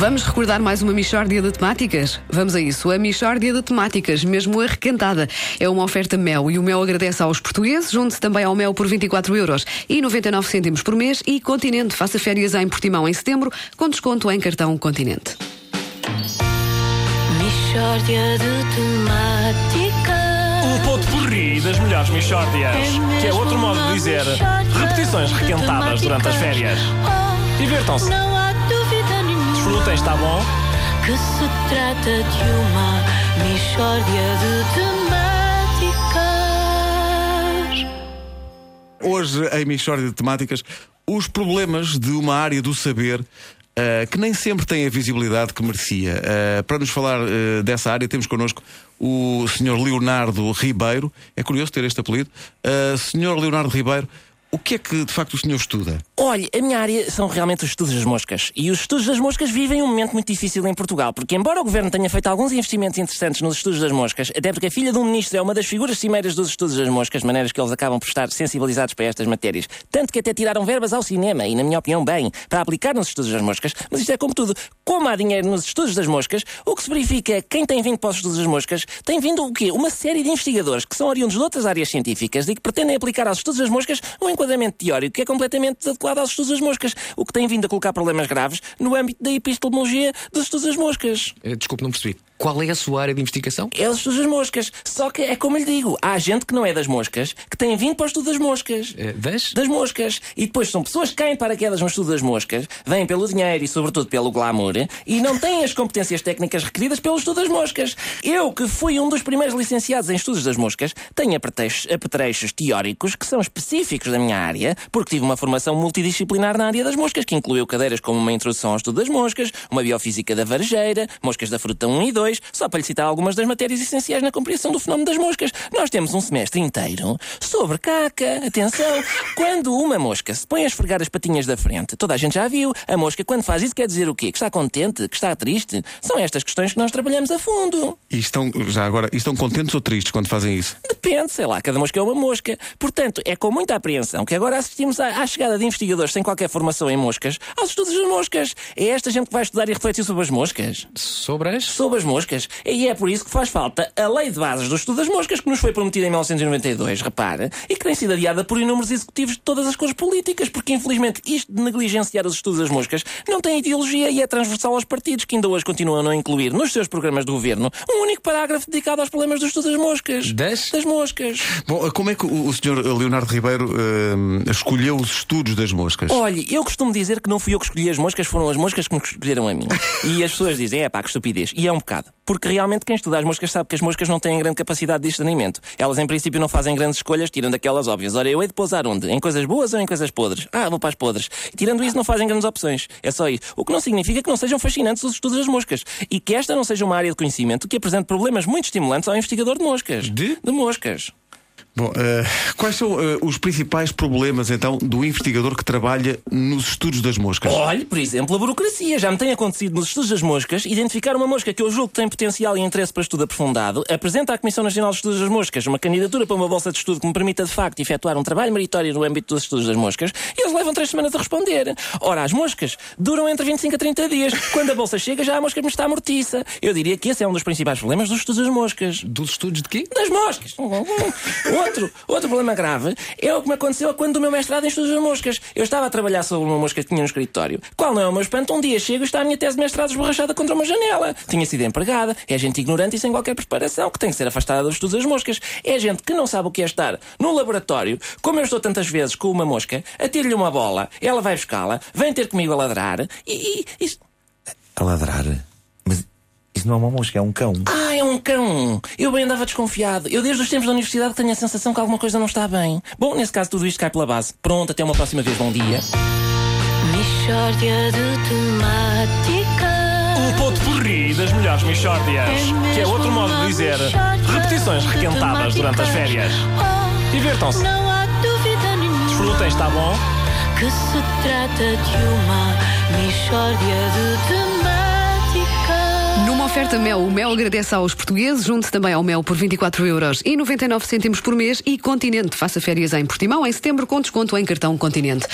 Vamos recordar mais uma Michórdia de temáticas? Vamos a isso. A Michórdia de temáticas, mesmo arrequentada, é uma oferta Mel e o Mel agradece aos portugueses. Junte-se também ao Mel por 24 euros e 99 cêntimos por mês e Continente. Faça férias em Portimão em setembro com desconto em cartão Continente. Michórdia de temáticas. O ponto porri das melhores Michórdias. Que é outro modo de dizer repetições requentadas durante as férias. Divirtam-se. Desfrutem, está bom? que se trata de uma Michórdia de temáticas. Hoje, em Michórdia de Temáticas, os problemas de uma área do saber ah, que nem sempre tem a visibilidade que merecia. Ah, para nos falar ah, dessa área, temos connosco o Sr. Leonardo Ribeiro. É curioso ter este apelido. Uh, Sr. Leonardo Ribeiro, o que é que de facto o senhor estuda? Olha, a minha área são realmente os estudos das moscas. E os estudos das moscas vivem um momento muito difícil em Portugal, porque embora o governo tenha feito alguns investimentos interessantes nos estudos das moscas, até porque a filha de um ministro é uma das figuras cimeiras dos estudos das moscas, maneiras que eles acabam por estar sensibilizados para estas matérias. Tanto que até tiraram verbas ao cinema, e na minha opinião, bem, para aplicar nos estudos das moscas. Mas isto é como tudo. Como há dinheiro nos estudos das moscas, o que se verifica é que quem tem vindo para os estudos das moscas tem vindo o quê? Uma série de investigadores que são oriundos de outras áreas científicas e que pretendem aplicar aos estudos das moscas um enquadramento teórico que é completamente desadequado aos estudos das moscas, o que tem vindo a colocar problemas graves no âmbito da epistemologia dos estudos das moscas. Eh, Desculpe, não percebi. Qual é a sua área de investigação? É os estudos das moscas. Só que é como lhe digo, há gente que não é das moscas que tem vindo para o estudo das moscas. Eh, Das? Das moscas. E depois são pessoas que caem para quedas no estudo das moscas, vêm pelo dinheiro e, sobretudo, pelo glamour, e não têm as competências técnicas requeridas pelo estudo das moscas. Eu, que fui um dos primeiros licenciados em estudos das moscas, tenho apetrechos, apetrechos teóricos que são específicos da minha área, porque tive uma formação multidisciplinar na área das moscas, que incluiu cadeiras como uma introdução ao estudo das moscas, uma biofísica da varejeira, moscas da fruta 1 e 2, só para lhe citar algumas das matérias essenciais na compreensão do fenómeno das moscas. Nós temos um semestre inteiro sobre caca. Atenção! Quando uma mosca se põe a esfregar as patinhas da frente, toda a gente já viu. A mosca, quando faz isso, quer dizer o quê? Que está contente? Que está triste? São estas questões que nós trabalhamos a fundo. E estão, já agora, estão contentes ou tristes quando fazem isso? Depende, sei lá, cada mosca é uma mosca. Portanto, é com muita apreensão que agora assistimos à, à chegada de investigadores sem qualquer formação em moscas aos estudos das moscas. É esta gente que vai estudar e refletir sobre as moscas. Sobre as? Sobre as moscas. E é por isso que faz falta a lei de bases do estudo das moscas que nos foi prometida em 1992, repara, e que tem sido adiada por inúmeros executivos de todas as cores políticas, porque infelizmente isto de negligenciar os estudos das moscas não tem ideologia e é transversal aos partidos que ainda hoje continuam a não incluir nos seus programas de governo um único parágrafo dedicado aos problemas dos estudos das moscas. Das? Das moscas. Bom, como é que o, o senhor Leonardo Ribeiro eh, escolheu os estudos das moscas? Olha, eu costumo dizer que não fui eu que escolhi as moscas, foram as moscas que me escolheram a mim. E as pessoas dizem, é pá, que estupidez. E é um bocado. Porque realmente quem estuda as moscas sabe que as moscas não têm grande capacidade de discernimento. Elas, em princípio, não fazem grandes escolhas, tirando aquelas óbvias. Ora, eu hei de pousar onde? Em coisas boas ou em coisas podres? Ah, vou para as podres. E tirando isso, não fazem grandes opções. É só isso. O que não significa que não sejam fascinantes os estudos das moscas. E que esta não seja uma área de conhecimento que apresente problemas muito estimulantes ao investigador de moscas. De? De moscas. máscaras. Bom, eh, quais são eh, os principais problemas então do investigador que trabalha nos estudos das moscas? Olhe, por exemplo, a burocracia. Já me tem acontecido nos estudos das moscas identificar uma mosca que eu julgo que tem potencial e interesse para estudo aprofundado, apresenta à Comissão Nacional de Estudos das Moscas uma candidatura para uma bolsa de estudo que me permita de facto efetuar um trabalho meritório no âmbito dos estudos das moscas e eles levam três semanas a responder. Ora, as moscas duram entre 25 a 30 dias. Quando a bolsa chega, já a mosca me está mortiça. Eu diria que esse é um dos principais problemas dos estudos das moscas. Dos estudos de quê? Das moscas. Outro, outro problema grave é o que me aconteceu quando do meu mestrado em estudos das moscas. Eu estava a trabalhar sobre uma mosca que tinha no escritório. Qual não é o meu espanto? Um dia chego e está a minha tese de mestrado esborrachada contra uma janela. Tinha sido empregada. É gente ignorante e sem qualquer preparação que tem que ser afastada dos estudos das moscas. É gente que não sabe o que é estar no laboratório, como eu estou tantas vezes com uma mosca, atiro-lhe uma bola, ela vai buscá-la, vem ter comigo a ladrar e. e isso... A ladrar? Isso não é uma mosca, é um cão. Ah, é um cão! Eu bem andava desconfiado. Eu, desde os tempos da universidade, tenho a sensação que alguma coisa não está bem. Bom, nesse caso, tudo isto cai pela base. Pronto, até uma próxima vez. Bom dia. Michórdia de temáticas. O ponto porri das melhores Michórdias. Que é outro modo de dizer repetições requentadas durante as férias. Oh, Não há dúvida nenhuma Desfrutem, está bom? que se trata de uma Michórdia de temáticas. Oferta Mel, o Mel agradece aos portugueses. Junte também ao Mel por 24 euros e 99 cêntimos por mês e Continente. Faça férias em Portimão em setembro com desconto em cartão Continente.